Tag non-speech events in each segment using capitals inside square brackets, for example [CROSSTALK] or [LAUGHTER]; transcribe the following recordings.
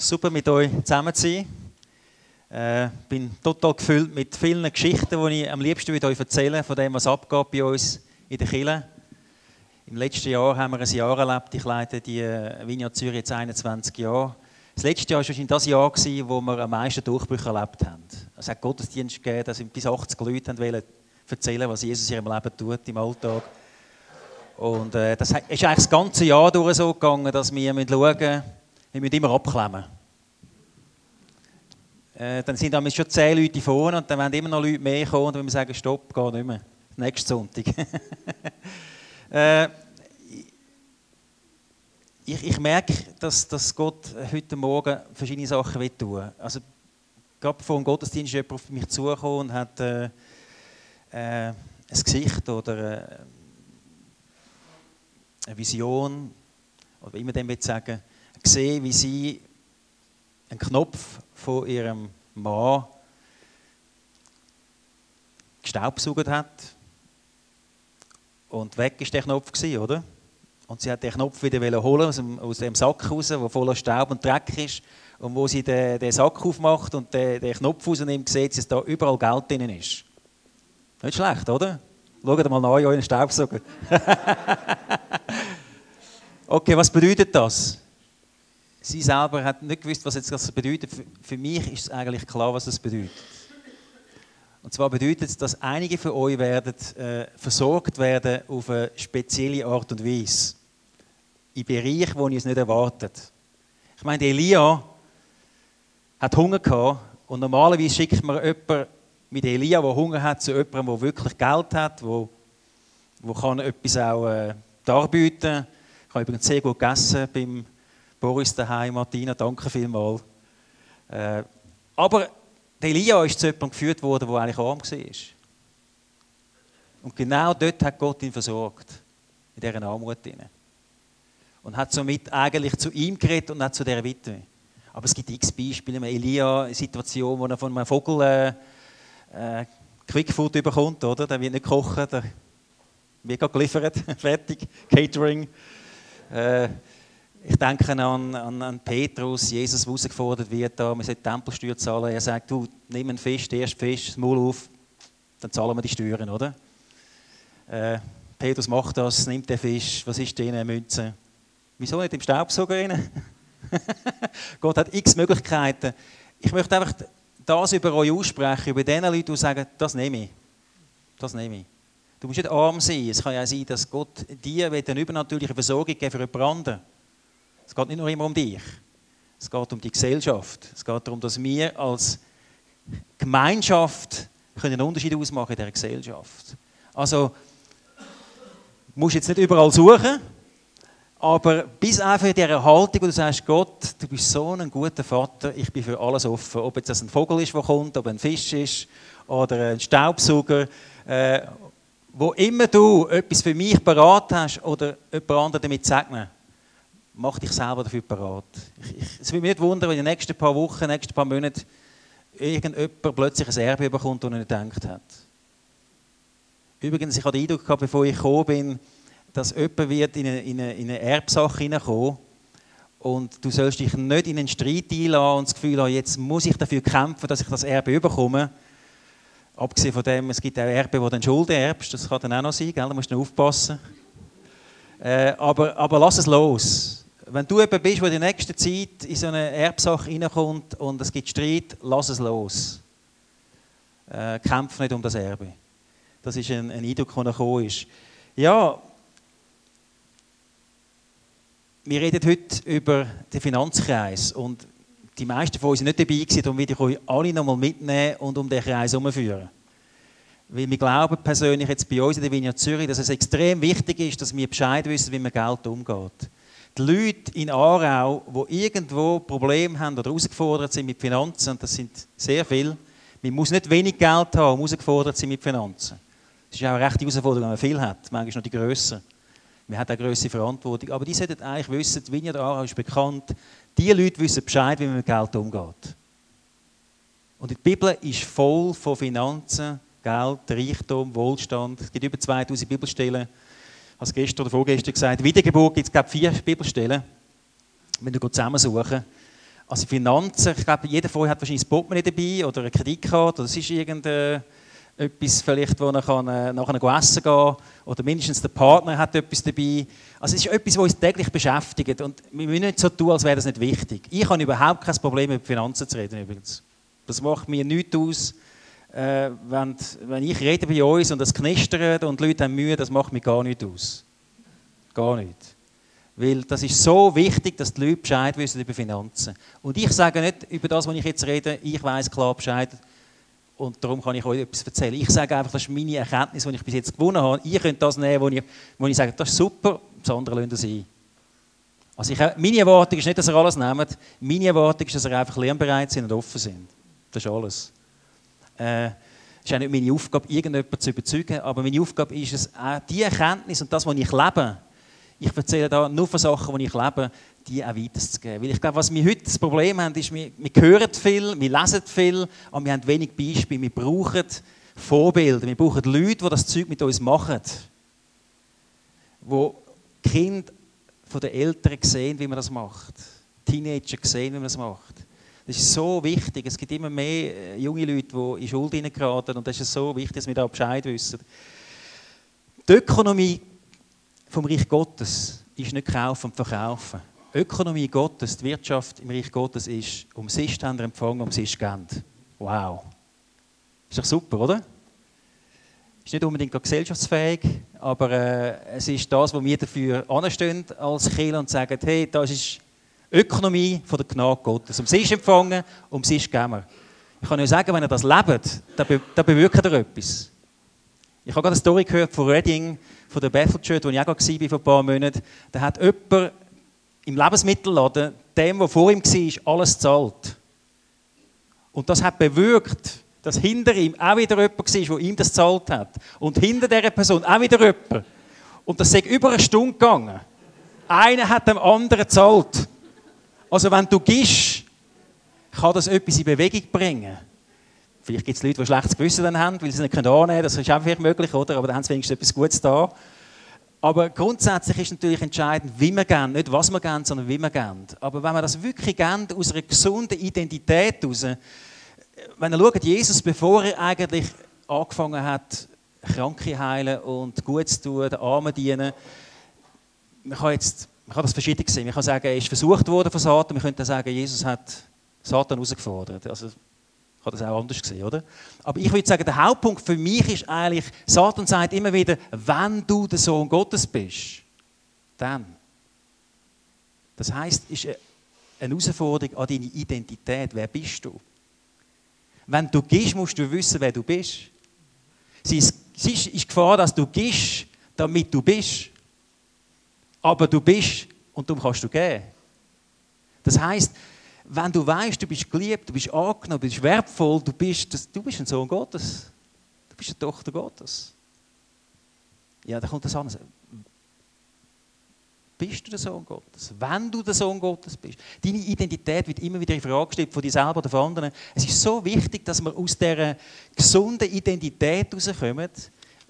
Super mit euch zusammen zu sein. Ich äh, bin total gefüllt mit vielen Geschichten, die ich am liebsten mit euch erzählen von dem, was abgeht bei uns in der Kirche. Im letzten Jahr haben wir ein Jahr erlebt. Ich leite die äh, Vineyard Zürich jetzt 21 Jahre. Das letzte Jahr war wahrscheinlich das Jahr, wo wir am meisten Durchbrüche erlebt haben. Es hat Gottesdienst gegeben, dass bis 80 Leute wollen erzählen, was Jesus in ihrem Leben tut im Alltag. Und äh, das ist eigentlich das ganze Jahr durch so gegangen, dass wir schauen müssen, wir müssen immer abklemmen. Äh, dann sind dann schon zehn Leute vorne und dann werden immer noch Leute mehr kommen und wenn wir sagen, stopp, geh nicht mehr. Nächsten Sonntag. [LAUGHS] äh, ich, ich, merke, dass, dass Gott heute Morgen verschiedene Sachen will tun Also, gerade vor dem Gottesdienst ist jemand auf mich zugekommen und hat äh, äh, ein Gesicht oder äh, eine Vision, oder wie man dem sagen gesehen, wie sie einen Knopf von ihrem Mann gestaubsaugt hat. Und weg war der Knopf, oder? Und sie hat den Knopf wieder holen aus dem, aus dem Sack raus, der voller Staub und Dreck ist. Und wo sie den, den Sack aufmacht und den, den Knopf rausnimmt, sieht sie, dass da überall Geld drin ist. Nicht schlecht, oder? Schaut mal nach euren Staubsauger. [LAUGHS] okay, was bedeutet das? Sie selber hat nicht gewusst, was jetzt das bedeutet. Für mich ist es eigentlich klar, was das bedeutet. Und zwar bedeutet es, dass einige von euch werden äh, versorgt werden auf eine spezielle Art und Weise. In Bereichen, wo ihr es nicht erwartet. Ich meine, Elia hat Hunger gehabt und normalerweise schickt man jemanden mit Elia, der Hunger hat, zu jemandem, der wirklich Geld hat, wo, wo kann etwas auch äh, darbieten kann. Ich habe übrigens sehr gut gegessen beim Boris daheim, Martina, danke vielmals. Äh, aber Elia ist zu jemandem geführt worden, der eigentlich arm war. Und genau dort hat Gott ihn versorgt. In dieser Armut. Und hat somit eigentlich zu ihm geredet und nicht zu dieser Witwe. Aber es gibt x Beispiele. Elia, eine Situation, wo er von einem Vogel äh, äh, Quickfood bekommt, oder? Der wird nicht kochen, der wird geliefert, [LAUGHS] fertig, Catering. Äh, ich denke an, an, an Petrus, Jesus, der herausgefordert wird, da, man soll die Tempelsteuer zahlen. Er sagt, du, nimm einen Fisch, den ersten Fisch, das Maul auf, dann zahlen wir die Steuern, oder? Äh, Petrus macht das, nimmt den Fisch, was ist drin, Münze? Wieso nicht im Staubsauger rein? [LAUGHS] Gott hat x Möglichkeiten. Ich möchte einfach das über euch aussprechen, über den Leute, die sagen, das nehme ich. Das nehme ich. Du musst nicht arm sein. Es kann ja sein, dass Gott dir eine übernatürliche Versorgung geben für jemand anderen. Es geht nicht nur immer um dich. Es geht um die Gesellschaft. Es geht darum, dass wir als Gemeinschaft einen Unterschied ausmachen in dieser Gesellschaft. Also, du musst jetzt nicht überall suchen, aber bis einfach in dieser Haltung, wo du sagst, Gott, du bist so ein guter Vater, ich bin für alles offen. Ob jetzt das ein Vogel ist, der kommt, ob ein Fisch ist oder ein Staubsauger. Äh, wo immer du etwas für mich parat hast oder jemand anderen damit segnen, mach dich selber dafür parat. es würde mich nicht wundern, wenn in den nächsten paar Wochen, in den nächsten paar Monaten irgendjemand plötzlich ein Erbe bekommt, das er nicht gedacht hat. Übrigens, ich hatte den Eindruck gehabt, bevor ich gekommen bin, dass jemand wird in eine, in eine, in eine Erbsache hineinkommen und du sollst dich nicht in einen Streit einladen und das Gefühl haben, jetzt muss ich dafür kämpfen, dass ich das Erbe bekomme. Abgesehen von dem, es gibt auch Erbe, wo du Schulden erbst, das kann dann auch noch sein, gell? da musst du aufpassen. Äh, aber, aber lass es los wenn du jemand bist, der in der nächsten Zeit in so eine Erbsache reinkommt und es gibt Streit, lass es los. Äh, kämpf nicht um das Erbe. Das ist ein, ein Eindruck, der gekommen ist. Ja, wir reden heute über den Finanzkreis und die meisten von uns sind nicht dabei gewesen, darum will ich euch alle nochmal mitnehmen und um den Kreis herumführen. Weil wir glauben persönlich jetzt bei uns in der Vinia Zürich, dass es extrem wichtig ist, dass wir Bescheid wissen, wie man Geld umgeht die Leute in Aarau, die irgendwo Probleme haben oder herausgefordert sind mit Finanzen, und das sind sehr viele, man muss nicht wenig Geld haben, um herausgefordert sein mit Finanzen. Es ist auch eine rechte Herausforderung, wenn man viel hat. Manchmal noch die Größe. Man hat eine größere Verantwortung. Aber die sollten eigentlich wissen, die Vineyard Aarau ist bekannt. Die Leute wissen Bescheid, wie man mit Geld umgeht. Und die Bibel ist voll von Finanzen, Geld, Reichtum, Wohlstand. Es gibt über 2000 Bibelstellen habe gestern oder vorgestern gesagt, Wiedergeburt gibt es, glaube vier Bibelstellen, wenn du zusammensuchen. Also Finanzen, ich glaube, jeder von euch hat wahrscheinlich ein Portemonnaie dabei oder eine Kreditkarte oder es ist irgendetwas vielleicht, wo er kann, äh, nachher essen gehen oder mindestens der Partner hat etwas dabei. Also es ist etwas, was uns täglich beschäftigt und wir müssen nicht so tun, als wäre das nicht wichtig. Ich habe überhaupt kein Problem, über Finanzen zu reden übrigens. Das macht mir nichts aus, äh, wenn, wenn ich rede bei uns und das knistert und die Leute haben Mühe, das macht mir gar nichts aus. Gar nichts. Weil das ist so wichtig, dass die Leute Bescheid wissen über Finanzen. Und ich sage nicht über das, was ich jetzt rede, ich weiß klar Bescheid und darum kann ich euch etwas erzählen. Ich sage einfach, das ist meine Erkenntnis, die ich bis jetzt gewonnen habe. Ihr könnt das nehmen, wo ich, wo ich sage, das ist super, das andere lasst ihr sein. Also ich, meine Erwartung ist nicht, dass ihr alles nehmt. Meine Erwartung ist, dass ihr einfach lernbereit sind und offen sind. Das ist alles. Äh, ist auch nicht meine Aufgabe, irgendjemanden zu überzeugen, aber meine Aufgabe ist es, auch die Erkenntnis und das, was ich lebe, ich erzähle da nur von Sachen, die ich lebe, die auch weiterzugeben. Weil ich glaube, was wir heute das Problem haben, ist, wir, wir hören viel, wir lesen viel, aber wir haben wenig Beispiele. Wir brauchen Vorbilder, wir brauchen Leute, die das Zeug mit uns machen. Wo Kinder von den Eltern sehen, wie man das macht. Teenager sehen, wie man das macht. Das ist so wichtig. Es gibt immer mehr äh, junge Leute, die in Schuld hineingeraten und das ist so wichtig, dass wir da Bescheid wissen. Die Ökonomie vom Reich Gottes ist nicht kaufen und verkaufen. Ökonomie Gottes, die Wirtschaft im Reich Gottes ist, um sich haben empfangen, um sich geben. Wow. Ist doch super, oder? Ist nicht unbedingt gesellschaftsfähig, aber äh, es ist das, wo wir dafür anstehen als Kirche und sagen, hey, das ist Ökonomie von der Gnade Gottes. Um sich empfangen, um sich geben. Ich kann euch sagen, wenn ihr das lebt, dann, be dann bewirkt ihr etwas. Ich habe gerade eine Story gehört von Reading, von der Bethel Church, wo ich auch war vor ein paar Monaten. Da hat jemand im Lebensmittelladen dem, der vor ihm war, alles gezahlt. Und das hat bewirkt, dass hinter ihm auch wieder jemand war, der ihm das gezahlt hat. Und hinter dieser Person auch wieder jemand. Und das ist über eine Stunde gegangen. Einer hat dem anderen gezahlt. Also wenn du gehst, kann das etwas in Bewegung bringen. Vielleicht gibt es Leute, die schlechtes Gewissen dann haben, weil sie es nicht annehmen können. Das ist auch vielleicht möglich, oder? Aber dann haben sie wenigstens etwas Gutes da. Aber grundsätzlich ist natürlich entscheidend, wie wir gehen, nicht was wir gehen, sondern wie wir gehen. Aber wenn wir das wirklich gehen, aus einer gesunden Identität heraus, wenn ihr schaut, Jesus, bevor er eigentlich angefangen hat, Kranke heilen und gut zu tun, den Armen dienen, man kann, jetzt, man kann das verschieden sehen. Man kann sagen, er ist versucht worden von Satan. Man könnte sagen, Jesus hat Satan herausgefordert. Also, ich habe das auch anders gesehen, oder? Aber ich würde sagen, der Hauptpunkt für mich ist eigentlich, Satan sagt immer wieder, wenn du der Sohn Gottes bist, dann. Das heißt, ist eine Herausforderung an deine Identität. Wer bist du? Wenn du gehst, musst du wissen, wer du bist. Es ist, es ist Gefahr, dass du gehst, damit du bist. Aber du bist und darum kannst du gehen. Das heißt, wenn du weißt, du bist geliebt, du bist angenommen, du bist wertvoll, du bist, du bist ein Sohn Gottes. Du bist eine Tochter Gottes. Ja, dann kommt das an. Bist du der Sohn Gottes? Wenn du der Sohn Gottes bist. Deine Identität wird immer wieder in Frage gestellt von dir selber oder von anderen. Es ist so wichtig, dass wir aus dieser gesunden Identität herauskommen,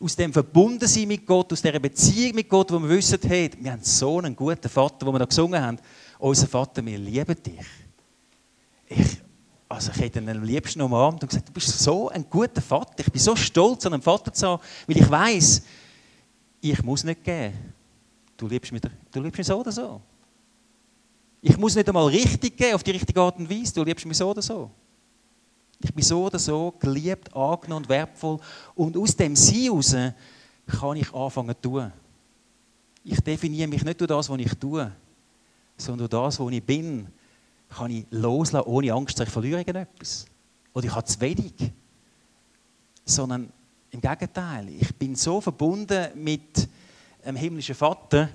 aus dem Verbundensein mit Gott, aus dieser Beziehung mit Gott, wo wir wissen, hey, wir haben so einen guten Vater, wo wir da gesungen haben. Unser Vater, wir lieben dich ich, also ich hätte ihn am liebsten umarmt und gesagt, du bist so ein guter Vater. Ich bin so stolz, einen Vater zu haben, weil ich weiß, ich muss nicht geben. Du liebst mich, du liebst mich so oder so. Ich muss nicht einmal richtig geben, auf die richtige Art und Weise. Du liebst mich so oder so. Ich bin so oder so geliebt, angenommen und wertvoll. Und aus dem Sein heraus kann ich anfangen zu tun. Ich definiere mich nicht durch das, was ich tue, sondern durch das, was ich bin kann ich loslassen, ohne Angst, ich verliere irgendetwas. Oder ich habe zu wenig. Sondern im Gegenteil, ich bin so verbunden mit dem himmlischen Vater,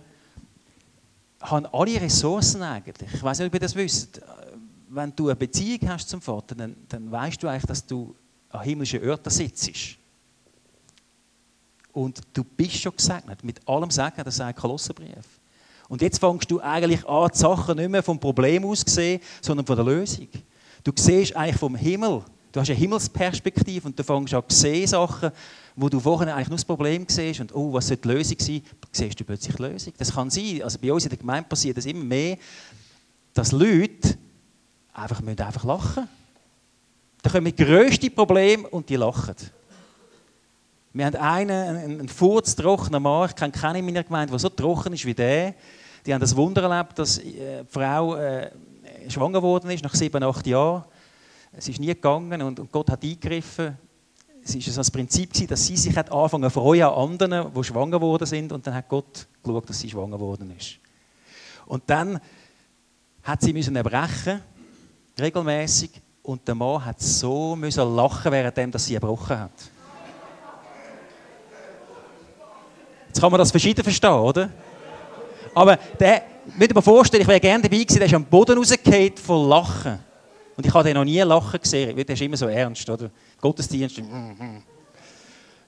habe alle Ressourcen eigentlich. Ich weiß nicht, ob ihr das wisst. Wenn du eine Beziehung hast zum Vater, dann, dann weißt du eigentlich, dass du an himmlischen Orten sitzt. Und du bist schon gesegnet. Mit allem Segen, das sagt Kolosserbrief. Und jetzt fängst du eigentlich an, die Sachen nicht mehr vom Problem aus zu sehen, sondern von der Lösung. Du siehst eigentlich vom Himmel. Du hast eine Himmelsperspektive und du fängst an zu sehen Sachen, wo du vorher eigentlich nur das Problem siehst und oh, was soll die Lösung sein, siehst du plötzlich die Lösung. Das kann sein, also bei uns in der Gemeinde passiert das immer mehr, dass Leute einfach, müssen einfach lachen. Da kommen die grössten Probleme und die lachen. Wir haben einen, einen furztrockenen Mann, ich kenne keinen in meiner Gemeinde, der so trocken ist wie der. Die haben das Wunder erlebt, dass äh, die Frau äh, schwanger geworden ist, nach sieben, acht Jahren. Es ist nie gegangen und, Gott hat eingegriffen. Es war so das Prinzip, dass sie sich anfangen zu freuen an anderen, die schwanger geworden sind. Und dann hat Gott geschaut, dass sie schwanger geworden ist. Und dann hat sie müssen erbrechen, regelmäßig. Und der Mann hat so müssen lachen, während sie erbrochen hat. Jetzt kann man das verschieden verstehen, oder? Aber der, müsst mir vorstellen, ich wäre gerne dabei gewesen, der ist am Boden rausgefallen von Lachen. Und ich habe den noch nie lachen gesehen. Der ist immer so ernst, oder? Gottesdienst.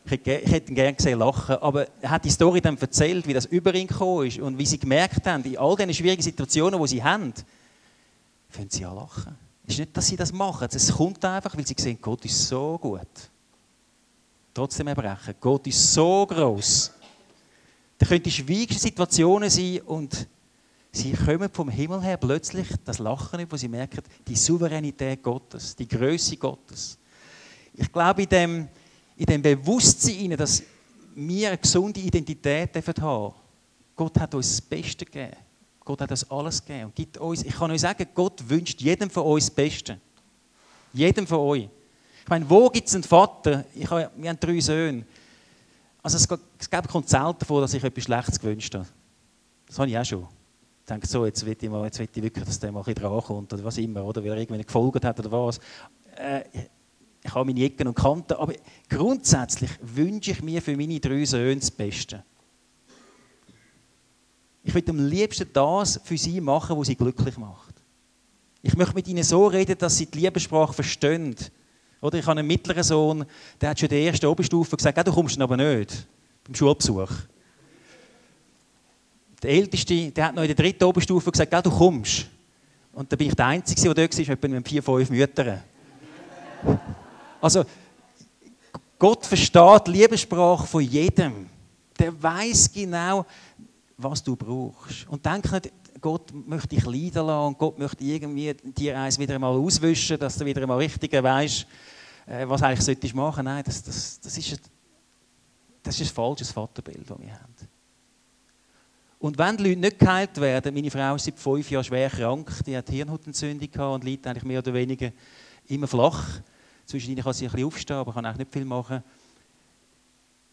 Ich hätte ihn gerne gesehen lachen. Aber er hat die Story dann erzählt, wie das über ihn gekommen ist und wie sie gemerkt haben, in all diesen schwierigen Situationen, die sie haben, können sie an lachen. Es ist nicht, dass sie das machen. Es kommt einfach, weil sie sehen, Gott ist so gut. Trotzdem erbrechen. Gott ist so groß. Da können die schwierigsten Situationen sein und sie kommen vom Himmel her plötzlich das Lachen, wo sie merken, die Souveränität Gottes, die Größe Gottes. Ich glaube, in dem, in dem Bewusstsein, dass wir eine gesunde Identität haben dürfen, Gott hat uns das Beste gegeben. Gott hat uns alles gegeben und gibt uns, ich kann euch sagen, Gott wünscht jedem von uns das Beste. Jedem von euch. Ich meine, wo gibt es einen Vater? Ich habe, wir haben drei Söhne. Also es, es kommt selten davon, dass ich etwas Schlechtes gewünscht habe. Das habe ich auch schon. Ich denke so, jetzt will ich, mal, jetzt will ich wirklich, dass der mal ein bisschen drankommt oder was immer, oder weil er irgendwie gefolgt hat oder was. Äh, ich habe meine Ecken und Kanten, aber grundsätzlich wünsche ich mir für meine drei Söhne das Beste. Ich will am liebsten das für sie machen, was sie glücklich macht. Ich möchte mit ihnen so reden, dass sie die Liebessprache verstehen oder ich habe einen mittleren Sohn, der hat schon in der ersten Oberstufe gesagt, du kommst aber nicht beim Schulbesuch. Der Älteste, der hat noch in der dritten Oberstufe gesagt, du kommst. Und da bin ich der Einzige, der dort war, etwa mit vier, fünf Müttern. Also, Gott versteht die Liebessprache von jedem. Der weiß genau, was du brauchst. Und denk nicht, Gott möchte dich leiden lassen und Gott möchte irgendwie dir eins wieder einmal auswischen, dass du wieder einmal richtig weißt, äh, was eigentlich solltest machen. Nein, das, das, das, ist ein, das ist ein falsches Vaterbild, das wir haben. Und wenn die Leute nicht geheilt werden, meine Frau ist seit fünf Jahren schwer krank, die hat Hirnhautentzündung und liegt eigentlich mehr oder weniger immer flach. Zwischendurch kann sie ein bisschen aufstehen, aber kann auch nicht viel machen.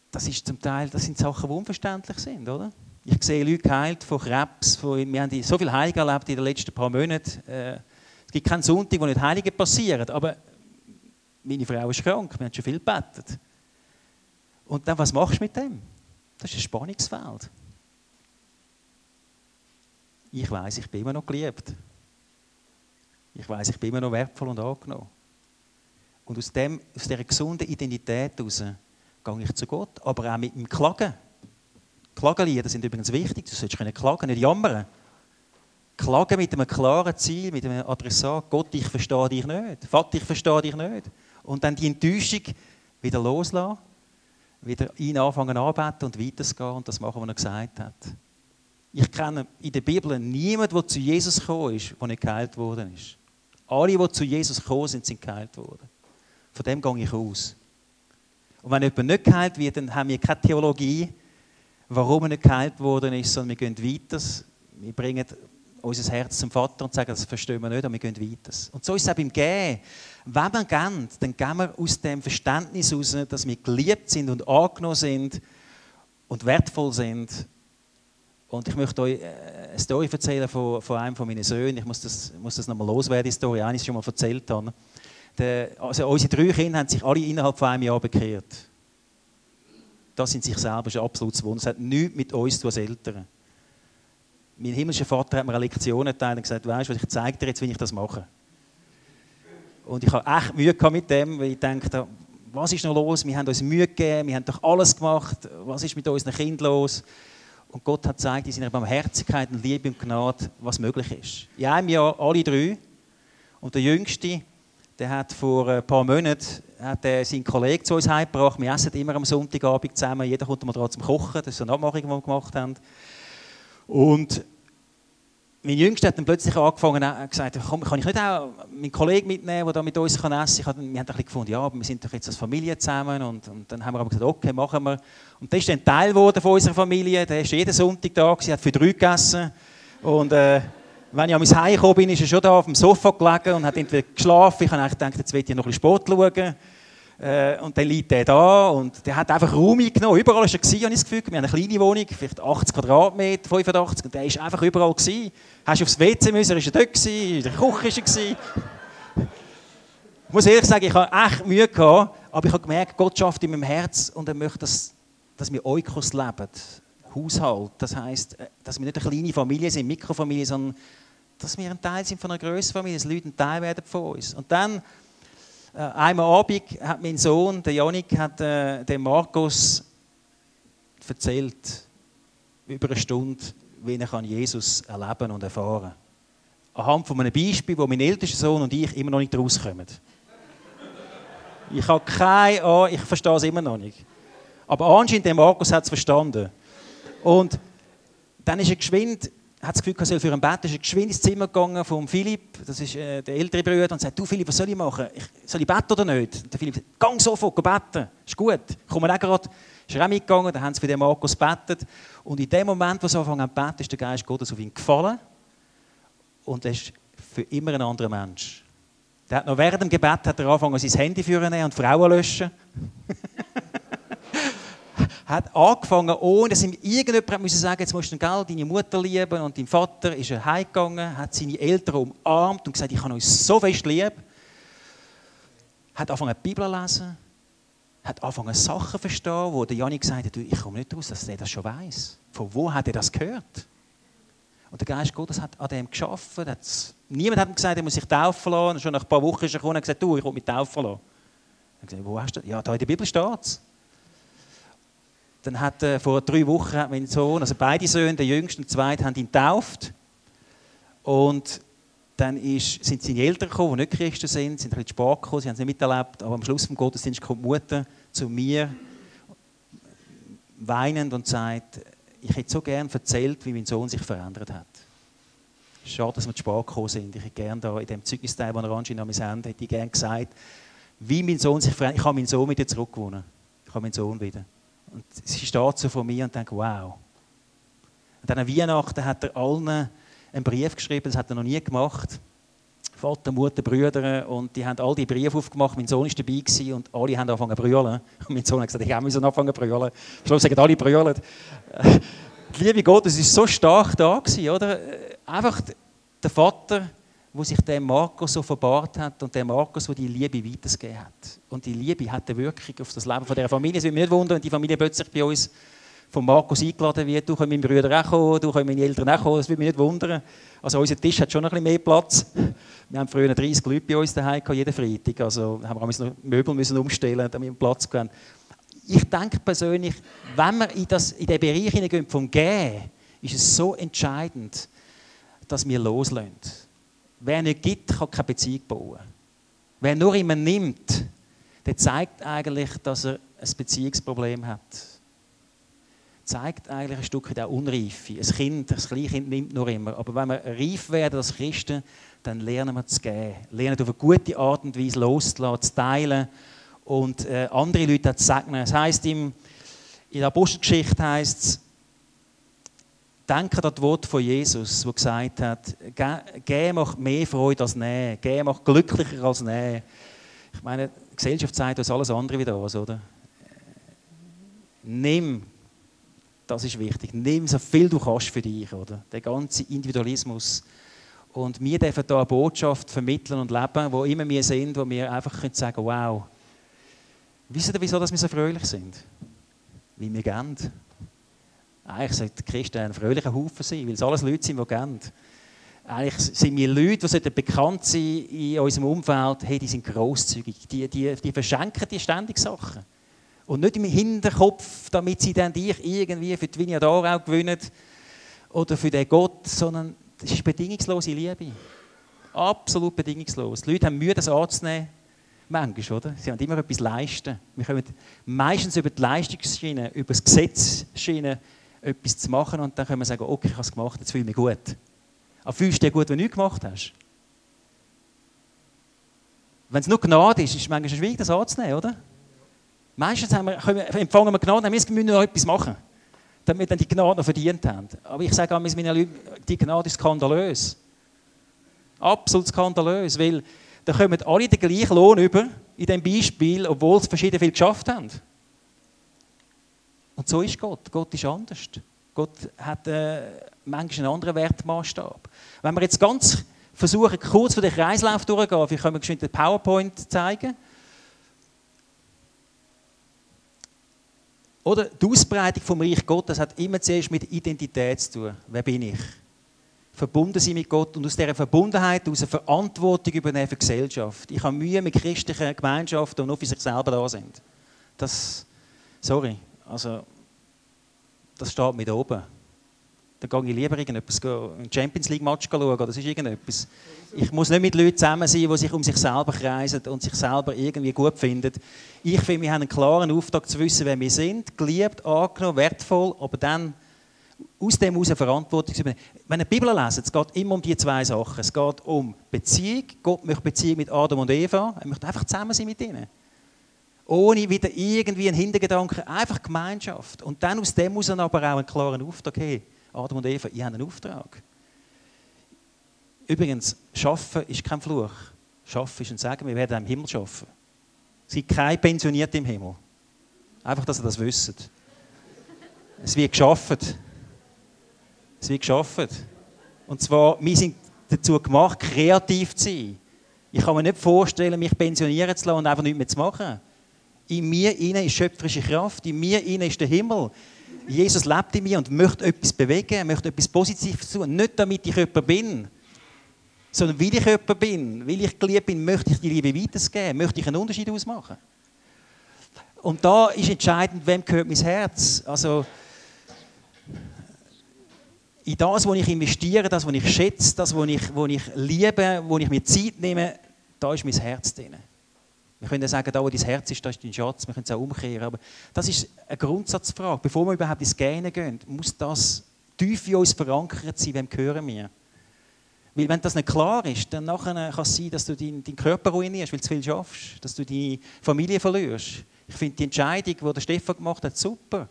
Das ist zum Teil, das sind Sachen, die unverständlich sind, oder? Ich sehe Leute geheilt von Krebs, von, wir haben so viel Heilige erlebt in den letzten paar Monaten. Äh, es gibt keinen Sonntag, wo nicht Heilige passieren, aber meine Frau ist krank, wir haben schon viel gebetet. Und dann, was machst du mit dem? Das ist ein Spannungsfeld. Ich weiß, ich bin immer noch geliebt. Ich weiß, ich bin immer noch wertvoll und angenommen. Und aus, dem, aus dieser gesunden Identität heraus gehe ich zu Gott, aber auch mit dem Klagen. Klagenlieder sind übrigens wichtig, du sollst können klagen, nicht jammern. Klagen mit einem klaren Ziel, mit einem Adressat, Gott, ich verstehe dich nicht, Vater, ich verstehe dich nicht. Und dann die Enttäuschung wieder loslassen, wieder ihn anfangen anbeten und weiterzugehen und das machen, was er gesagt hat. Ich kenne in der Bibel niemanden, der zu Jesus gekommen ist, der nicht geheilt worden ist. Alle, die zu Jesus gekommen sind, sind geheilt worden. Von dem gehe ich aus. Und wenn jemand nicht geheilt wird, dann haben wir keine Theologie, warum er nicht geheilt worden ist, sondern wir gehen weiter. Wir bringen unser Herz zum Vater und sagen, das verstehen wir nicht, aber wir gehen weiter. Und so ist es auch beim Gehen. Wenn wir gehen, dann gehen wir aus dem Verständnis heraus, dass wir geliebt sind und angenommen sind und wertvoll sind. Und ich möchte euch äh, eine Story erzählen von, von einem von meinen Söhnen. Ich muss das, muss das nochmal loswerden, die Story, eines schon mal erzählt habe. Der, also unsere drei Kinder haben sich alle innerhalb von einem Jahr bekehrt. Das sind sich selber schon absolut Wunder. Es hat nichts mit uns zu als Eltern mein himmlischer Vater hat mir eine Lektion erteilt und gesagt, weißt du, ich zeige dir jetzt, wie ich das mache. Und ich habe echt Mühe mit dem, weil ich dachte, was ist noch los? Wir haben uns Mühe gegeben, wir haben doch alles gemacht. Was ist mit unseren Kindern los? Und Gott hat gezeigt in seiner Barmherzigkeit und Liebe und Gnade, was möglich ist. In einem Jahr alle drei. Und der Jüngste, der hat vor ein paar Monaten hat seinen Kollegen zu uns heimgebracht. Wir essen immer am Sonntagabend zusammen. Jeder kommt mal dran zum Kochen. Das ist eine Abmachung, die wir gemacht haben. Und mein Jüngster hat dann plötzlich angefangen und gesagt, komm, kann ich nicht auch meinen Kollegen mitnehmen, der da mit uns kann essen kann? Wir haben ein gefunden, ja, aber wir sind doch jetzt als Familie zusammen. Und, und dann haben wir aber gesagt, okay, machen wir. Und der ist dann Teil geworden von unserer Familie. Der ist jeden Sonntag da, gewesen, hat für drei gegessen. Und äh, wenn ich an mein Heim gekommen bin, ist er schon da auf dem Sofa gelegen und hat entweder geschlafen. Ich habe gedacht, jetzt will ich noch ein Sport schauen. Äh, und dann liegt er da und der hat einfach Raum eingenommen. Überall war er, habe ich das Gefühl. Wir haben eine kleine Wohnung, vielleicht 80 Quadratmeter, 85. Und der war einfach überall. Gewesen. Hast du aufs WC müssen, ist er dort in der Küche war er. Ich muss ehrlich sagen, ich habe echt Mühe gehabt, aber ich habe gemerkt, Gott schafft in meinem Herz und er möchte, dass, dass wir Eukos leben. Haushalt. Das heisst, äh, dass wir nicht eine kleine Familie sind, Mikrofamilie, sondern dass wir ein Teil sind von einer größeren Familie, dass Leute ein Teil werden von uns. Und dann äh, einmal Abend hat mein Sohn, der Janik, hat äh, dem Markus erzählt, über eine Stunde, wie er Jesus erleben und erfahren kann. Anhand von einem Beispiel, wo mein ältester Sohn und ich immer noch nicht rauskommen. Ich habe keine Ahnung, ich verstehe es immer noch nicht. Aber anscheinend, der Markus hat es verstanden. Und dann ist er geschwind hat das Gefühl, er soll für ein Bett, ist geschwind ins Zimmer gegangen von Philipp, das ist äh, der ältere Bruder, und sagt, du Philipp, was soll ich machen? Ich, soll ich beten oder nicht? Und der Philipp sagt, gang sofort, beten, ist gut. Ich komme auch gerade. Ist er auch mitgegangen, dann haben sie für den Markus gebetet. Und in dem Moment, wo sie anfangen zu beten, ist der Geist Gottes auf ihn gefallen. Und er ist für immer ein anderer Mensch. Der hat noch während dem Gebet hat er angefangen, sein Handy für und Frauen löschen. [LAUGHS] hat angefangen, ohne dass ihm irgendjemand musste sagen, jetzt musst du Geld deine Mutter lieben und dein Vater ist heimgegangen, hat seine Eltern umarmt und gesagt, ich habe euch so fest lieb. Hat angefangen, die Bibel zu lesen, hat angefangen, Sachen zu verstehen, wo der Janik gesagt hat, ich komme nicht raus, dass er das schon weiß. Von wo hat er das gehört? Und der Geist Gottes hat an dem geschaffen. Niemand hat ihm gesagt, er muss sich taufen lassen. Und schon nach ein paar Wochen ist er gekommen und gesagt, du, ich will mich taufen lassen. Er hat gesagt, wo hast du das? Ja, da in der Bibel steht es. Dann hat äh, vor drei Wochen hat mein Sohn, also beide Söhne, der Jüngste und der Zweite, haben ihn getauft. Und dann ist, sind seine Eltern gekommen, die nicht Christen sind, sind ein bisschen spät gekommen, sie haben es nicht miterlebt, aber am Schluss des Gottesdienstes kommt die Mutter zu mir, weinend und sagt, ich hätte so gerne erzählt, wie mein Sohn sich verändert hat. Schade, dass wir zu spät gekommen sind. Ich hätte gerne da in dem Zeugnisteil, das er anscheinend an mein Ende hätte ich gerne gesagt, wie mein Sohn sich verändert. Ich habe meinen Sohn wieder zurückgewonnen. Ich habe meinen Sohn wieder. Und sie steht so vor mir und denkt, wow. Und dann an Weihnachten hat er allen einen Brief geschrieben, das hat er noch nie gemacht. Vater, Mutter, Brüder und die haben all die Briefe aufgemacht. Mein Sohn war dabei gewesen, und alle haben angefangen zu brüllen. Und [LAUGHS] mein Sohn hat gesagt, ich müssen anfangen zu brüllen. Am Schluss sagen alle brüllen. [LAUGHS] Die Liebe Gottes war so stark da gewesen, oder? Einfach der Vater wo sich der Markus so verbahrt hat und der Markus, der die Liebe weitergegeben hat. Und die Liebe hat eine Wirkung auf das Leben dieser Familie. Es würde mich nicht wundern, wenn die Familie plötzlich bei uns von Markus eingeladen wird. Du kannst meine Brüder auch kommen, du kannst meine Eltern auch kommen. Das würde mich nicht wundern. Also unser Tisch hat schon ein bisschen mehr Platz. Wir haben früher 30 Leute bei uns daheim jeden Freitag. Also haben wir noch Möbel müssen umstellen, damit wir Platz haben. Ich denke persönlich, wenn wir in, das, in den Bereich hineingehen vom Gehen, ist es so entscheidend, dass wir loslösen Wer nicht gibt, kann keine Beziehung bauen. Wer nur immer nimmt, der zeigt eigentlich, dass er ein Beziehungsproblem hat. Zeigt eigentlich ein Stück der Unreife. Ein Kind, das Kleinkind nimmt nur immer. Aber wenn wir reif werden als Christen, dann lernen wir zu geben. Lernen auf eine gute Art und Weise loszulassen, zu teilen und äh, andere Leute zu segnen. Es heisst in der Apostelgeschichte heißt es, Denke an das Wort von Jesus, der gesagt hat, gehen macht mehr Freude als Nehmen, gehen macht glücklicher als Nehmen. Ich meine, die Gesellschaft zeigt uns alles andere wieder aus, oder? Nimm, das ist wichtig, nimm so viel du kannst für dich, oder? Der ganze Individualismus. Und wir dürfen hier eine Botschaft vermitteln und leben, wo immer wir sind, wo wir einfach können sagen wow, wisst ihr, wieso dass wir so fröhlich sind? Weil wir geben. Eigentlich sollte Christen ein fröhlicher Haufen sein, weil es alles Leute sind, die geben. Eigentlich sind wir Leute, die bekannt sein in unserem Umfeld, hey, die sind grosszügig, die, die, die verschenken die ständig Sachen. Und nicht im Hinterkopf, damit sie dann dich irgendwie für die Vinia Aarau gewinnen oder für den Gott, sondern das ist bedingungslose Liebe. Absolut bedingungslos. Die Leute haben Mühe, das anzunehmen. Manchmal, oder? Sie haben immer etwas leisten. Wir kommen meistens über die Leistungsschiene, über das Gesetz etwas zu machen und dann können wir sagen, okay, ich habe es gemacht, jetzt fühle ich mich gut. Aber fühlst du dich gut, wenn du nichts gemacht hast? Wenn es nur Gnade ist, ist es manchmal schwierig, das anzunehmen, oder? Meistens haben wir, empfangen wir Gnade, haben wir müssen noch etwas machen, damit wir dann die Gnade noch verdient haben. Aber ich sage meinen Leuten, die Gnade ist skandalös. Absolut skandalös, weil da kommen alle den gleichen Lohn über, in diesem Beispiel, obwohl sie verschieden viel geschafft haben. Und so ist Gott. Gott ist anders. Gott hat äh, manchmal einen anderen Wertmaßstab. Wenn wir jetzt ganz versuchen, kurz von den Kreislauf durchzugehen, vielleicht können wir geschwind den PowerPoint zeigen. Oder die Ausbreitung vom Reich Gottes hat immer zuerst mit Identität zu tun. Wer bin ich? Verbunden sein mit Gott und aus dieser Verbundenheit aus eine Verantwortung übernehmen für Gesellschaft. Ich habe Mühe mit christlichen Gemeinschaften, die nur für sich selber da sind. Das, sorry, also das steht mit oben dann gehe ich lieber irgendetwas, einen Champions League Match schauen, das ist irgendetwas. Ich muss nicht mit Leuten zusammen sein, die sich um sich selber kreisen und sich selber irgendwie gut finden. Ich finde, wir haben einen klaren Auftrag zu wissen, wer wir sind, geliebt, angenommen, wertvoll, aber dann aus dem heraus Verantwortung zu übernehmen. Wenn ihr die Bibel lesen, es geht immer um die zwei Sachen. Es geht um Beziehung. Gott möchte Beziehung mit Adam und Eva. Er möchte einfach zusammen sein mit ihnen. Ohne wieder irgendwie einen Hintergedanken, einfach Gemeinschaft. Und dann aus dem heraus aber auch einen klaren Auftrag. Hey, Adam und Eva, ihr habt einen Auftrag. Übrigens, Schaffen ist kein Fluch. Schaffen ist ein Sagen, wir werden im Himmel schaffen. Es gibt keine Pensionierte im Himmel. Einfach, dass ihr das wisst. Es wird geschaffen. Es wird geschaffen. Und zwar, wir sind dazu gemacht, kreativ zu sein. Ich kann mir nicht vorstellen, mich pensionieren zu lassen und einfach nichts mehr zu machen. In mir innen ist schöpferische Kraft, in mir innen ist der Himmel. Jesus lebt in mir und möchte etwas bewegen, möchte etwas Positives tun. Nicht damit ich jemand bin, sondern weil ich jemand bin, weil ich geliebt bin, möchte ich die Liebe weitergeben, möchte ich einen Unterschied ausmachen. Und da ist entscheidend, wem gehört mein Herz. Also, in das, was ich investiere, das, was ich schätze, das, was ich, was ich liebe, wo ich mir Zeit nehme, da ist mein Herz drin. Wir können ja sagen, da wo dein Herz ist, da ist dein Schatz. Wir können es auch umkehren. Aber das ist eine Grundsatzfrage. Bevor wir überhaupt ins Gähnen gehen, muss das tief in uns verankert sein, wem gehören wir? Weil wenn das nicht klar ist, dann nachher kann es sein, dass du deinen, deinen Körper ruinierst, weil du zu viel schaffst, dass du deine Familie verlierst. Ich finde die Entscheidung, die der Stefan gemacht hat, super.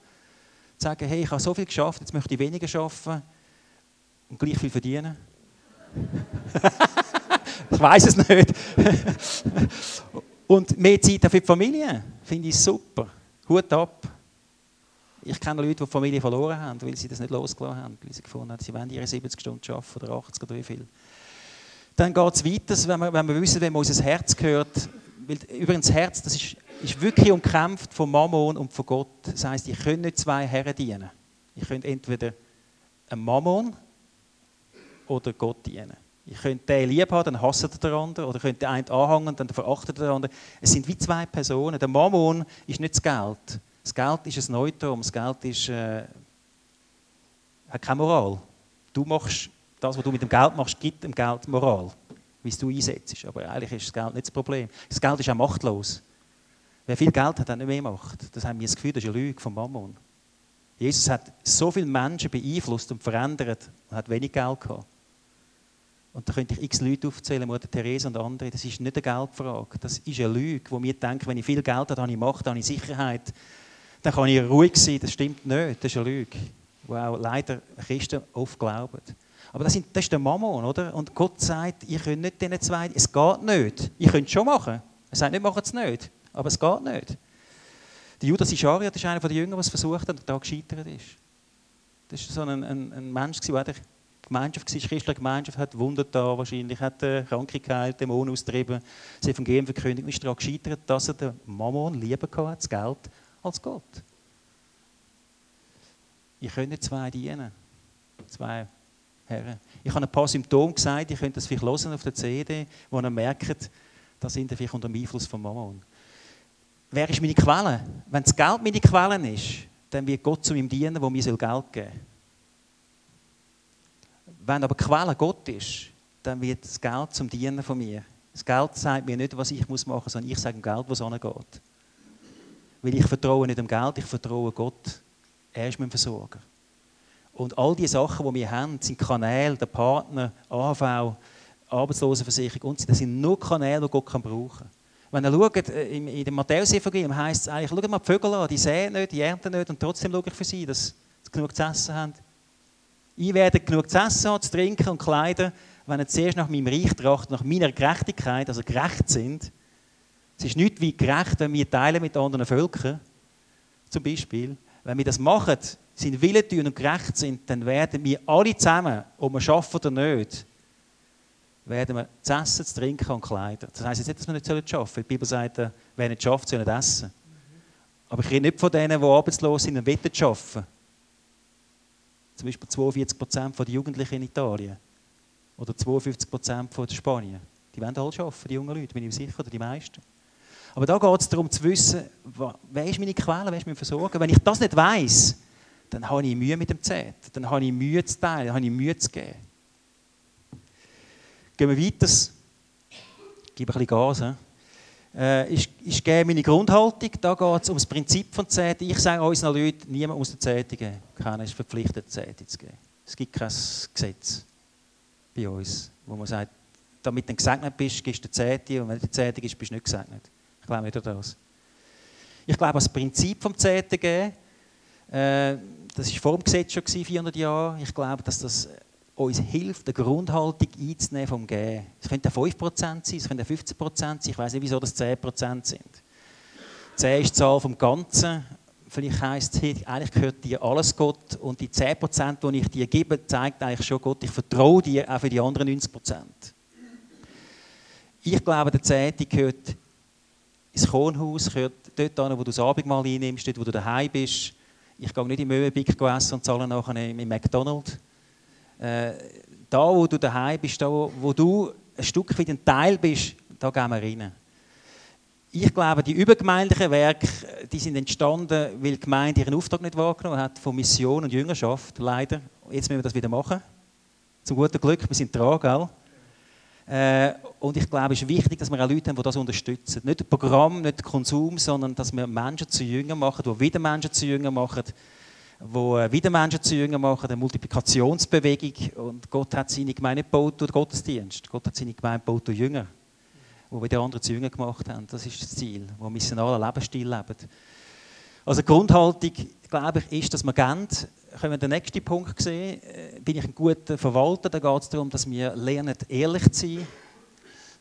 Zu sagen, hey, ich habe so viel geschafft, jetzt möchte ich weniger schaffen und gleich viel verdienen. [LAUGHS] ich weiß es nicht. Und mehr Zeit für die Familie finde ich super. Hut ab. Ich kenne Leute, die die Familie verloren haben, weil sie das nicht losgelassen haben, weil sie gefunden haben, sie wollen ihre 70 Stunden arbeiten oder 80 oder wie viel. Dann geht es weiter, wenn wir, wenn wir wissen, wenn unser Herz gehört. Weil, übrigens, das Herz das ist, ist wirklich umkämpft von Mammon und von Gott. Das heisst, ich kann nicht zwei Herren dienen. Ich könnte entweder einem Mammon oder Gott dienen. Ich könnte den lieb haben, dann hasst er den anderen. Oder ich könnte den einen anhängen, dann verachtet er den anderen. Es sind wie zwei Personen. Der Mammon ist nicht das Geld. Das Geld ist ein Neutrum. Das Geld ist, äh, hat keine Moral. Du machst das, was du mit dem Geld machst, gibt dem Geld Moral, wie du einsetzt. Aber eigentlich ist das Geld nicht das Problem. Das Geld ist auch machtlos. Wer viel Geld hat, hat nicht mehr Macht. Das haben wir das Gefühl, das ist eine Lüge vom Mammon. Jesus hat so viele Menschen beeinflusst und verändert und hat wenig Geld gehabt. Und da könnte ich x Leute aufzählen, Mutter Therese und andere. Das ist nicht eine Geldfrage. Das ist eine Lüge, wo wir denken, wenn ich viel Geld habe, habe ich Macht, habe ich Sicherheit. Dann kann ich ruhig sein. Das stimmt nicht. Das ist eine Lüge. Wow, leider Christen oft glauben. Aber das, das ist der Mammon, oder? Und Gott sagt, ihr könnt nicht diesen zwei, es geht nicht. Ihr könnt es schon machen. Er sagt nicht, macht es nicht. Aber es geht nicht. Der Judas Ischariot ist einer der Jünger, der es versucht hat und da gescheitert ist. Das war so ein, ein, ein Mensch, der Gemeinschaft war, christliche Gemeinschaft, hat Wunder da wahrscheinlich, hat äh, Kranke geheilt, Dämonen austrieben, das Evangelium verkündigt, ist daran gescheitert, dass er den Mammon lieber hatte, das Geld, als Gott. Ich könnte zwei dienen. Zwei Herren. Ich habe ein paar Symptome gesagt, ihr könnt das vielleicht hören auf der CD, wo ihr merkt, da sind ihr vielleicht unter dem Einfluss von Mammon. Wer ist meine Quelle? Wenn das Geld meine Quelle ist, dann wird Gott zu ihm dienen, wo mir Geld geben soll. Wenn aber Quelle Gott ist, dann wird das Geld zum Dienen von mir. Das Geld sagt mir nicht, was ich machen muss, sondern ich sage dem Geld, wo es angeht. Weil ich vertraue nicht dem Geld, ich vertraue Gott. Er ist mein Versorger. Und all die Sachen, die wir haben, sind Kanäle, der Partner, AV, Arbeitslosenversicherung und so, das sind nur Kanäle, die Gott kann brauchen kann. Wenn ihr schaut, äh, in dem Matthäus-Evangelium heisst es eigentlich, schaut mal die Vögel an, die sehen nicht, die ernten nicht und trotzdem schaue ich für sie, dass sie genug zu essen haben. Ich werde genug zu essen zu trinken und kleiden, wenn ihr zuerst nach meinem Reich tracht, nach meiner Gerechtigkeit, also gerecht sind. Es ist nicht wie gerecht, wenn wir teilen mit anderen Völkern, zum Beispiel. Wenn wir das machen, sind Willen tun und gerecht sind, dann werden wir alle zusammen, ob wir schaffen oder nicht, werden wir zu essen, zu trinken und kleiden. Das heisst jetzt nicht, dass wir nicht arbeiten sollen. Die Bibel sagt, äh, wer nicht schafft, soll nicht essen. Aber ich rede nicht von denen, die arbeitslos sind und wollen arbeiten. Zum Beispiel 42 Prozent der Jugendlichen in Italien. Oder 52 Prozent der Spanien. Die wollen alle arbeiten, die jungen Leute, bin ich mir sicher, oder die meisten. Aber da geht es darum zu wissen, wer ist meine Quelle, wer ist mein Versorger. Wenn ich das nicht weiß, dann habe ich Mühe mit dem Z. Dann habe ich Mühe zu teilen, dann habe ich Mühe zu geben. Gehen wir weiter. Ich gebe ein bisschen Gas. Äh, ich gebe meine Grundhaltung. Da geht es um das Prinzip von Zehnten. Ich sage unseren Leuten, niemand muss eine Zehnte geben. Keiner ist verpflichtet, Zehnte zu geben. Es gibt kein Gesetz bei uns, wo man sagt, damit du gesegnet bist, gibst du eine Zehnte und wenn du eine Zehnte gibst, bist du nicht gesegnet. Ich glaube nicht an das. Ich glaube an das Prinzip vom Zehnten geben. Äh, das war vor dem Gesetz schon 400 Jahre. Ich glaube, dass das uns hilft, eine Grundhaltung einzunehmen vom Gehen. Es könnte 5% sein, es könnte 15% sein. Ich weiß nicht, wieso das 10% sind. 10 ist die Zahl vom Ganzen. Vielleicht heisst es, eigentlich gehört dir alles Gott und die 10%, die ich dir gebe, zeigt eigentlich schon Gott, ich vertraue dir auch für die anderen 90%. Ich glaube, der 10. gehört ins Kornhaus, gehört dort an, wo du das Abendmahl einnimmst, dort, wo du daheim bist. Ich gehe nicht im Möwenpick essen und zahle nachher im McDonald's. Äh, da, wo du daheim bist, da, wo du ein Stück weit ein Teil bist, da gehen wir rein. Ich glaube, die übergemeindlichen Werke die sind entstanden, weil die Gemeinde ihren Auftrag nicht wahrgenommen hat von Mission und Jüngerschaft, leider. Jetzt müssen wir das wieder machen. Zum guten Glück, wir sind dran, gell? Äh, und ich glaube, es ist wichtig, dass wir auch Leute haben, die das unterstützen. Nicht Programm, nicht Konsum, sondern dass wir Menschen zu Jüngern machen, die wieder Menschen zu Jüngern machen, wo äh, wieder Menschen zu Jüngern machen, eine Multiplikationsbewegung. Und Gott hat seine Gemeinde gebaut durch Gottesdienst. Gott hat seine Gemeinde gebaut durch Jünger, wo wieder andere zu Jüngern gemacht haben. Das ist das Ziel, wo missionaler Lebensstil leben. Also die Grundhaltung, glaube ich, ist, dass wir geben. Können wir den nächsten Punkt sehen? Äh, bin ich ein guter Verwalter? Da geht es darum, dass wir lernen, ehrlich zu sein.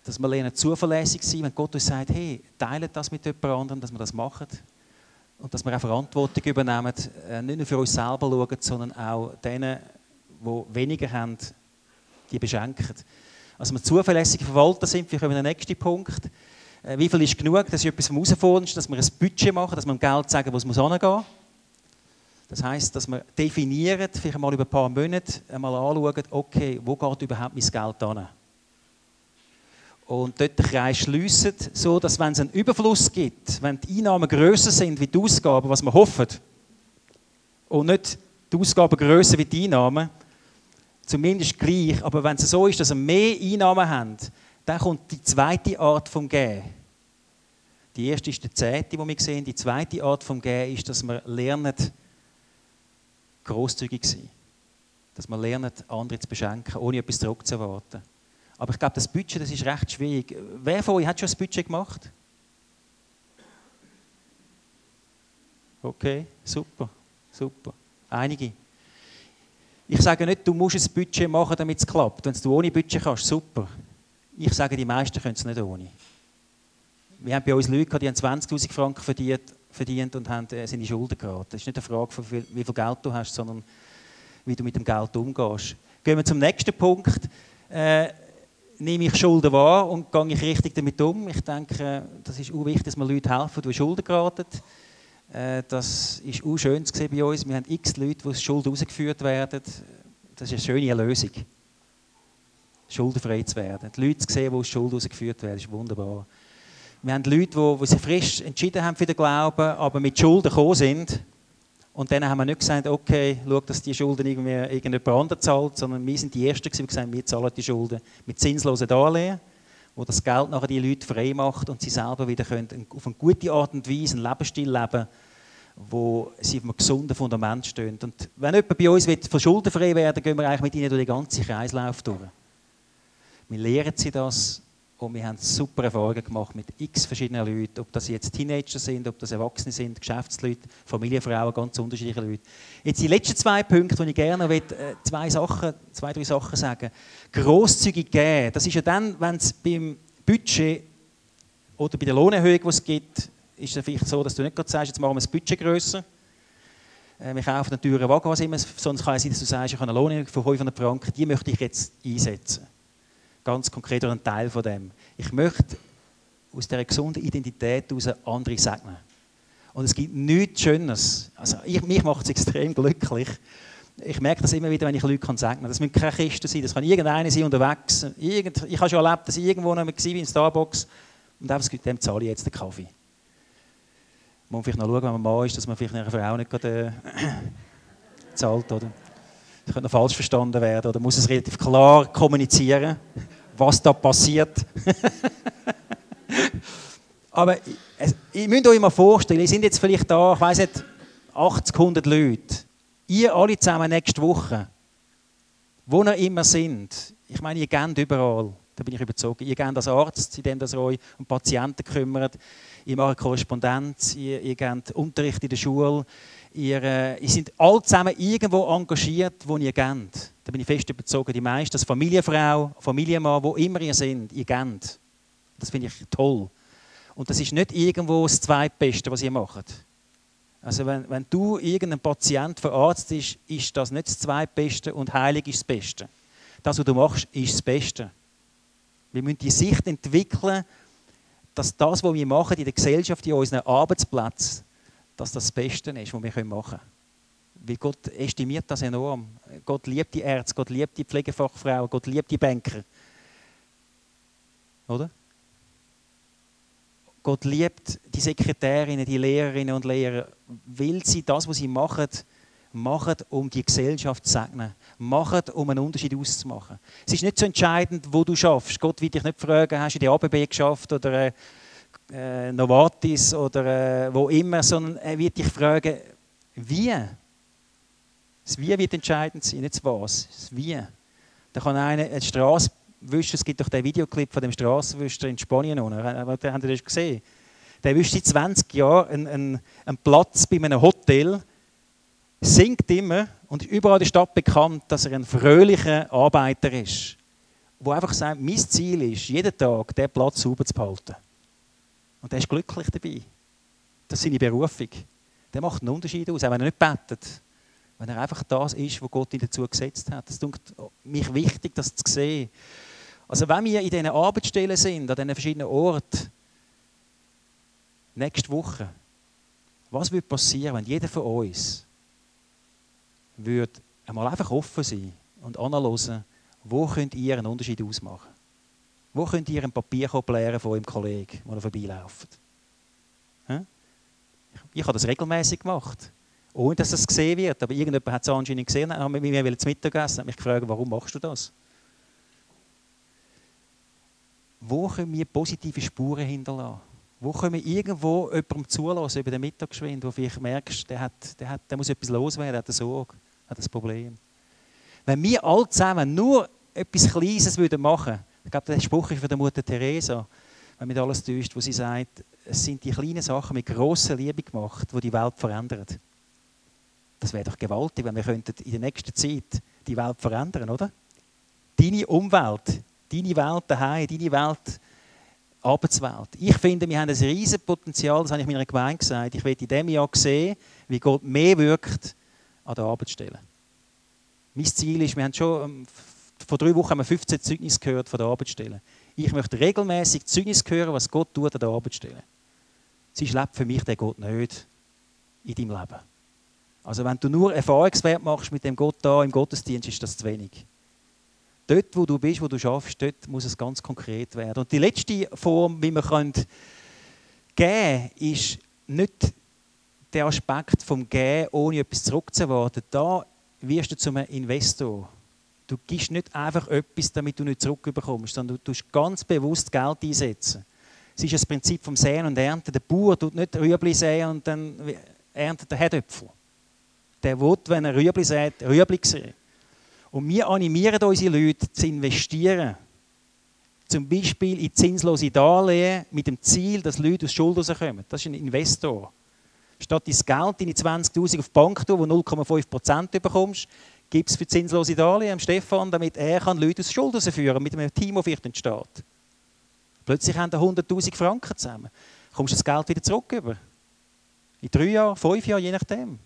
Dass wir lernen, zuverlässig zu sein. Wenn Gott uns sagt, hey, teilt das mit jemand anderem, dass wir das machen. Und dass wir auch Verantwortung übernehmen, äh, nicht nur für uns selber schauen, sondern auch denen, die weniger haben, die beschenken. Also wir zuverlässige Verwalter sind, wir kommen den nächsten Punkt. Äh, wie viel ist genug? Das ist etwas vom Herausforderndsten, dass wir ein Budget machen, dass wir dem Geld sagen, wo es muss hingehen. Das heisst, dass wir definieren, vielleicht mal über ein paar Monate einmal anschauen, okay, wo geht überhaupt mein Geld hin? Und dort den Kreis schliessen, so dass wenn es einen Überfluss gibt, wenn die Einnahmen grösser sind wie die Ausgaben, was wir hoffen, und nicht die Ausgaben grösser wie die Einnahmen, zumindest gleich, aber wenn es so ist, dass wir mehr Einnahmen haben, dann kommt die zweite Art vom Gehen. Die erste ist der Zehnte, die wir sehen. Die zweite Art vom Gehen ist, dass wir lernen, großzügig zu sein. Dass wir lernen, andere zu beschenken, ohne etwas zurückzuerwarten. Aber ich glaube, das Budget, das ist recht schwierig. Wer von euch hat schon das Budget gemacht? Okay, super, super. Einige. Ich sage nicht, du musst ein Budget machen, damit es klappt. Wenn du ohne Budget kannst, super. Ich sage, die meisten können es nicht ohne. Wir haben bei uns Leute, die haben 20'000 Franken verdient, verdient und haben, äh, in Schulden geraten. Das ist nicht eine Frage, von wie viel Geld du hast, sondern wie du mit dem Geld umgehst. Gehen wir zum nächsten Punkt. Äh, nehme ich Schulden wahr und gehe ich richtig damit um. Ich denke, das ist auch wichtig, dass wir Leuten helfen, die Schulden geraten. Äh, das ist auch schön zu sehen bei uns. Wir haben x Leute, die Schulden rausgeführt werden. Das ist eine schöne Lösung. Schuldenfrei zu werden. Die Leute zu sehen, die aus Schulden rausgeführt werden, ist wunderbar. Wir haben Leute, die, die sich frisch entschieden haben für den Glauben, aber mit Schulden gekommen sind und dann haben wir nicht gesagt, okay, schau, dass die Schulden irgendwie irgendjemand anderes zahlt, sondern wir sind die Ersten, die gesagt haben, wir zahlen die Schulden mit zinslosen Darlehen, wo das Geld nachher die Leute frei macht und sie selber wieder können auf eine gute Art und Weise einen Lebensstil leben, wo sie auf einem gesunden Fundament stehen. Und wenn jemand bei uns will, schuldenfrei werden gehen wir eigentlich mit ihnen durch den ganzen Kreislauf durch. Wir lehren sie das und wir haben super Erfahrungen gemacht mit x verschiedenen Leuten, ob das jetzt Teenager sind, ob das Erwachsene sind, Geschäftsleute, Familienfrauen, ganz unterschiedliche Leute. Jetzt die letzten zwei Punkte, die ich gerne will, äh, zwei Sachen, zwei, drei Sachen sagen. Grosszügig geben, das ist ja dann, wenn es beim Budget oder bei der Lohnerhöhung, die es gibt, ist es vielleicht so, dass du nicht gerade sagst, jetzt machen wir das Budget grösser. Äh, wir kaufen einen teuren Wagen, was immer, sonst kann es sein, dass du sagst, ich habe eine Lohnerhöhung von 500 Franken, die möchte ich jetzt einsetzen ganz konkret ein Teil von dem. Ich möchte aus dieser gesunden Identität heraus andere segnen. Und es gibt nichts Schönes. Also ich, mich macht es extrem glücklich. Ich merke das immer wieder, wenn ich Leute kann segnen kann. Das müssen keine Kisten sein, das kann irgendeiner sein unterwegs. Irgend, ich habe schon erlebt, dass ich irgendwo noch war, in Starbucks, und einfach, dem zahle ich jetzt den Kaffee. Man muss vielleicht noch schauen, wenn man Mann ist, dass man vielleicht einer Frau nicht gerade äh, [COUGHS] zahlt, oder? Das könnte noch falsch verstanden werden oder muss es relativ klar kommunizieren, was da passiert. [LAUGHS] Aber ihr müsst euch mal vorstellen, ihr sind jetzt vielleicht da, ich weiß nicht, 80, 100 Leute. Ihr alle zusammen nächste Woche, wo ihr immer sind. Ich meine, ihr geht überall. Da bin ich überzeugt. Ihr geht als Arzt, indem ihr euch um Patienten kümmert. Ihr macht Korrespondenz, ihr, ihr gebt Unterricht in der Schule, Ihr, ihr seid alle zusammen irgendwo engagiert, wo ihr geht. Da bin ich fest überzeugt. Die meisten, als Familienfrau, Familienmann, wo immer ihr seid, ihr geht. Das finde ich toll. Und das ist nicht irgendwo das Zweitbeste, was ihr macht. Also wenn, wenn du irgendeinen Patient verarztest, ist, ist das nicht das Zweitbeste und heilig ist das Beste. Das, was du machst, ist das Beste. Wir müssen die Sicht entwickeln, dass das, was wir machen in der Gesellschaft, in unseren Arbeitsplätzen, dass das das Beste ist, was wir machen können. Weil Gott estimiert das enorm. Gott liebt die Ärzte, Gott liebt die Pflegefachfrauen, Gott liebt die Banker. Oder? Gott liebt die Sekretärinnen, die Lehrerinnen und Lehrer, weil sie das, was sie machen, machen, um die Gesellschaft zu segnen. Machen, um einen Unterschied auszumachen. Es ist nicht so entscheidend, wo du schaffst. Gott wird dich nicht fragen, hast du die ABB geschafft oder äh, Novartis oder äh, wo immer, sondern er wird dich fragen, wie? Das Wie wird entscheidend sein, nicht das Was. Das Wie. Da kann einer eine Straße es gibt doch den Videoclip von dem Straßenwischer in Spanien, oder? Habt ihr das gesehen? Der wischt seit 20 Jahren einen, einen, einen Platz bei einem Hotel, singt immer und ist überall in der Stadt bekannt, dass er ein fröhlicher Arbeiter ist, der einfach sagt, mein Ziel ist, jeden Tag diesen Platz sauber zu behalten. Und er ist glücklich dabei. Das ist seine Berufung. Der macht einen Unterschied aus, auch wenn er nicht betet. Wenn er einfach das ist, was Gott ihn dazu gesetzt hat. Das ist mich wichtig, das zu sehen. Also wenn wir in diesen Arbeitsstellen sind, an diesen verschiedenen Orten, nächste Woche, was würde passieren, wenn jeder von uns würde einmal einfach offen sein und analysieren, wo könnt ihr einen Unterschied ausmachen? Wo könnt ihr ein Papierkorb leeren von eurem Kollegen, der vorbeiläuft? Ich habe das regelmäßig gemacht. Ohne dass es gesehen wird. Aber irgendjemand hat es anscheinend gesehen, hat mit mir zu Mittag gegessen hat mich gefragt, warum machst du das? Wo können wir positive Spuren hinterlassen? Wo können wir irgendwo jemandem zulassen über den Mittagsschwind, wo vielleicht merkst, der, hat, der, hat, der muss etwas loswerden, der hat eine Sorge, hat ein Problem. Wenn wir alle zusammen nur etwas Kleines machen würden, ich glaube, der Spruch ist von der Mutter Teresa, wenn mich alles täuscht, wo sie sagt, es sind die kleinen Sachen mit grosser Liebe gemacht, die die Welt verändern. Das wäre doch gewaltig, wenn wir könnten in der nächsten Zeit die Welt verändern, oder? Deine Umwelt, deine Welt daheim, deine Welt, Arbeitswelt. Ich finde, wir haben ein riesiges Potenzial, das habe ich meiner Gemeinde gesagt. Ich will in diesem Jahr sehen, wie Gott mehr wirkt an der Arbeitsstelle. Mein Ziel ist, wir haben schon ähm, vor drei Wochen haben wir 15 Zeugnisse gehört von der Arbeitsstelle. Ich möchte regelmäßig Zeugnis hören, was Gott tut an der Arbeitsstelle. Sie lebt für mich der Gott nicht in deinem Leben. Also wenn du nur Erfahrungswert machst mit dem Gott da im Gottesdienst, ist das zu wenig. Dort, wo du bist, wo du schaffst, dort muss es ganz konkret werden. Und die letzte Form, wie man geben kann, ist nicht der Aspekt vom Gehen, ohne etwas zurückzuerwarten. Da wirst du zum Investor. Du gibst nicht einfach etwas, damit du nicht zurückbekommst, sondern du tust ganz bewusst Geld einsetzen. Es ist das Prinzip vom Säen und Ernten. Der Bauer tut nicht Rüebli säen und dann erntet der Herdöpfel. Der will, wenn er Rüebli sät, Rüebli sehen. Und wir animieren unsere Leute zu investieren. Zum Beispiel in zinslose Darlehen mit dem Ziel, dass Leute aus Schuld rauskommen. Das ist ein Investor. Statt dein Geld, deine 20'000 auf die Bank tun, wo 0,5% bekommst, gibt es für zinslose Darlehen Stefan, damit er kann Leute aus Schuld rausführen mit einem Team, das vielleicht entsteht. Plötzlich haben 100'000 Franken zusammen. Kommst du das Geld wieder zurück über? In drei Jahren, fünf Jahren, je nachdem.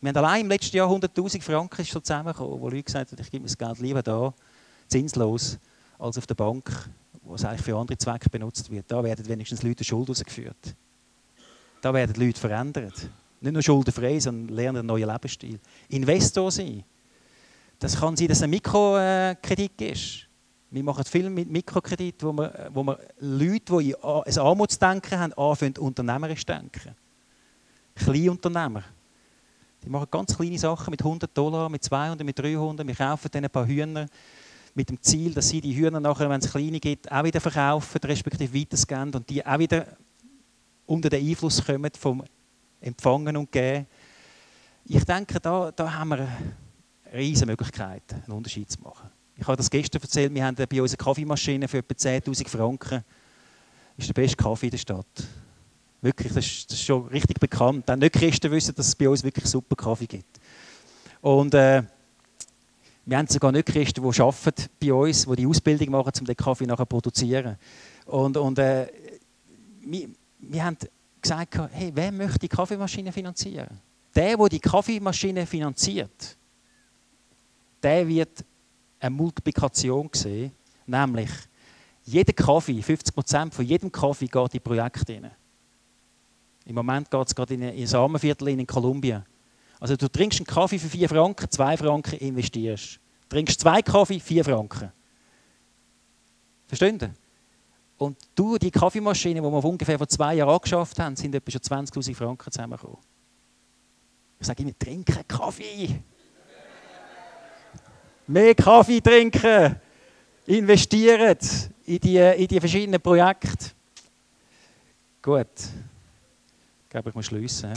Wir haben allein im letzten Jahr 100'000 Franken so zusammengekommen, wo Leute gesagt haben, ich gebe mir das Geld lieber da, zinslos, als auf der Bank, wo es eigentlich für andere Zwecke benutzt wird. Da werden wenigstens Leute Schuld rausgeführt. Da werden Leute verändert. Nicht nur schuldenfrei, sondern lernen einen neuen Lebensstil. Investor sein. Das kann sein, dass es ein Mikrokredit ist. Wir machen viel mit Mikrokredit, wo wir, wo wir Leute, die ein Armutsdenken haben, anfangen, unternehmerisch zu denken. Kleinunternehmer. Die machen ganz kleine Sachen mit 100 Dollar, mit 200, mit 300. Wir kaufen denen ein paar Hühner mit dem Ziel, dass sie die Hühner nachher, wenn es kleine gibt, auch wieder verkaufen, respektive weitergeben und die auch wieder unter den Einfluss kommen vom Empfangen und Geben. Ich denke, da, da haben wir riesige Möglichkeit, einen Unterschied zu machen. Ich habe das gestern erzählt, wir haben bei uns eine Kaffeemaschine für etwa 10'000 Franken. Das ist der beste Kaffee in der Stadt. Wirklich, das ist, das ist schon richtig bekannt. Auch nicht Christen wissen, dass es bei uns wirklich super Kaffee gibt. Und äh, wir haben sogar nicht Christen, die arbeiten bei uns, die die Ausbildung machen, um den Kaffee nachher zu produzieren. Und, und äh, wir, wir haben gesagt, hey, wer möchte die Kaffeemaschine finanzieren? Der, der die Kaffeemaschine finanziert, der wird eine Multiplikation sehen, nämlich jeder Kaffee, 50% von jedem Kaffee geht in Projekte rein. Im Moment geht es gerade in ein Samenviertel in Kolumbien. Also du trinkst einen Kaffee für 4 Franken, 2 Franken investierst. Du trinkst zwei Kaffee, 4 Franken. Verstehen Und du, die Kaffeemaschine, die wir ungefähr vor zwei Jahren angeschafft haben, sind etwa schon 20'000 Franken zusammengekommen. Ich sage immer, trinke Kaffee. Mehr Kaffee trinken. Investieren in die, in die verschiedenen Projekte. Gut. Ich glaube, ich muss schliessen.